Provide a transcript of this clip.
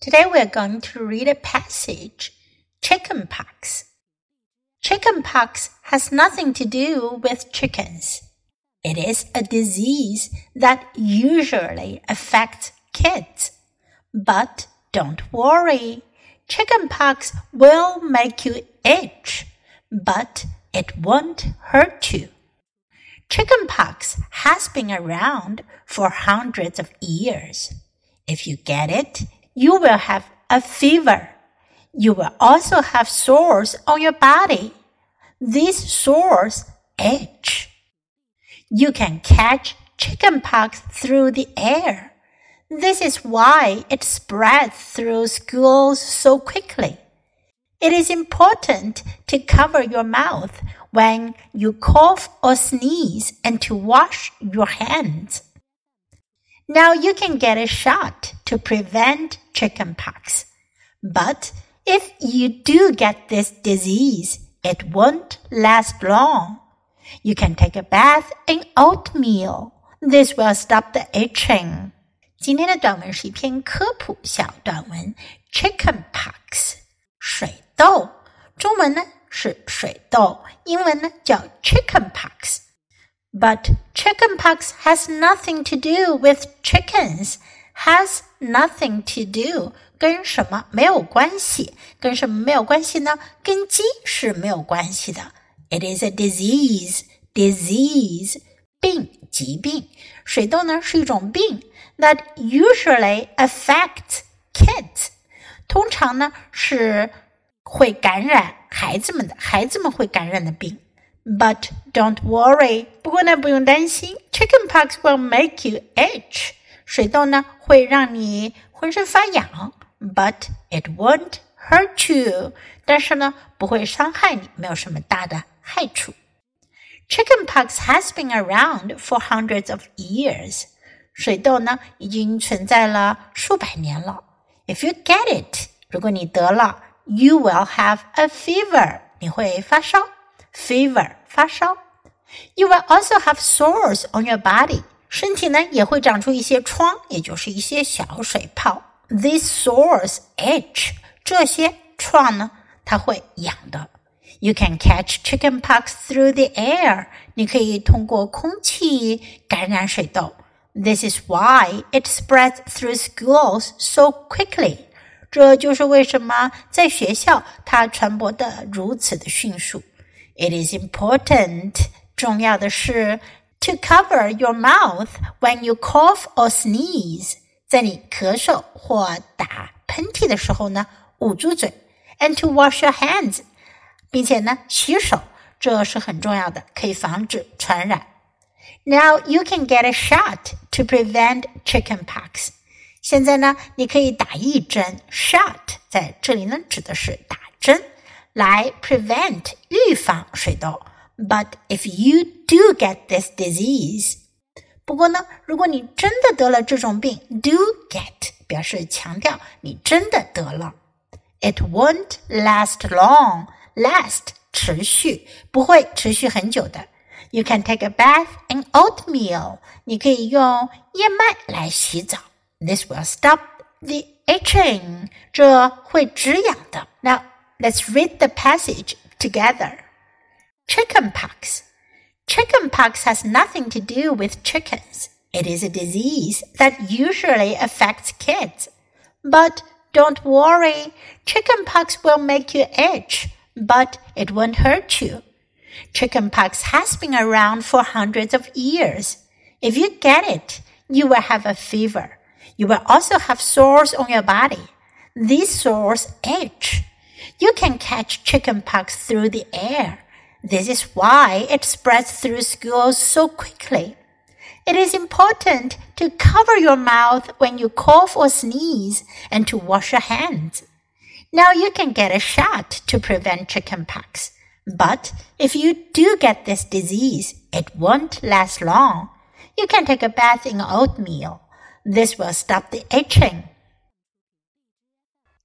Today we're going to read a passage Chickenpox. Chickenpox has nothing to do with chickens. It is a disease that usually affects kids. But don't worry, chickenpox will make you itch, but it won't hurt you. Chickenpox has been around for hundreds of years. If you get it, you will have a fever. You will also have sores on your body. These sores itch. You can catch chickenpox through the air. This is why it spreads through schools so quickly. It is important to cover your mouth when you cough or sneeze and to wash your hands. Now you can get a shot to prevent chickenpox. But if you do get this disease, it won't last long. You can take a bath in oatmeal. This will stop the itching. 今天的短文是一篇科普小短文，chickenpox，水痘。中文呢是水痘，英文呢叫 chickenpox。But chickenpox has nothing to do with chickens. Has nothing to do 跟什么没有关系？跟什么没有关系呢？跟鸡是没有关系的。It is a disease. Disease 病疾病。水痘呢是一种病，that usually affects kids。通常呢是会感染孩子们的，孩子们会感染的病。But don't worry，不过呢不用担心，chickenpox will make you itch。 水痘呢会让你浑身发痒，but it won't hurt you。但是呢不会伤害你，没有什么大的害处。Chickenpox has been around for hundreds of years。水痘呢已经存在了数百年了。If you get it，如果你得了，you will have a fever，你会发烧。fever 发烧。You will also have sores on your body， 身体呢也会长出一些疮，也就是一些小水泡。These sores itch，这些创呢它会痒的。You can catch chickenpox through the air，你可以通过空气感染水痘。This is why it spreads through schools so quickly。这就是为什么在学校它传播的如此的迅速。it is important. 重要的是 to cover your mouth when you cough or sneeze. 在你咳嗽或打喷嚏的时候呢，捂住嘴，and to wash your hands，并且呢洗手，这是很重要的，可以防止传染。Now you can get a shot to prevent chickenpox。现在呢，你可以打一针 shot，在这里呢指的是打针。来 prevent 预防水痘。 But if you do get this disease，不过呢，如果你真的得了这种病，do get 表示强调你真的得了。It won't last long. Last 持续不会持续很久的。You can take a bath in oatmeal. 你可以用燕麦来洗澡。This will stop the itching. 这会止痒的。Now Let's read the passage together. Chickenpox. Chickenpox has nothing to do with chickens. It is a disease that usually affects kids. But don't worry, chickenpox will make you itch, but it won't hurt you. Chickenpox has been around for hundreds of years. If you get it, you will have a fever. You will also have sores on your body. These sores itch. You can catch chickenpox through the air. This is why it spreads through schools so quickly. It is important to cover your mouth when you cough or sneeze and to wash your hands. Now you can get a shot to prevent chickenpox. But if you do get this disease, it won't last long. You can take a bath in oatmeal. This will stop the itching.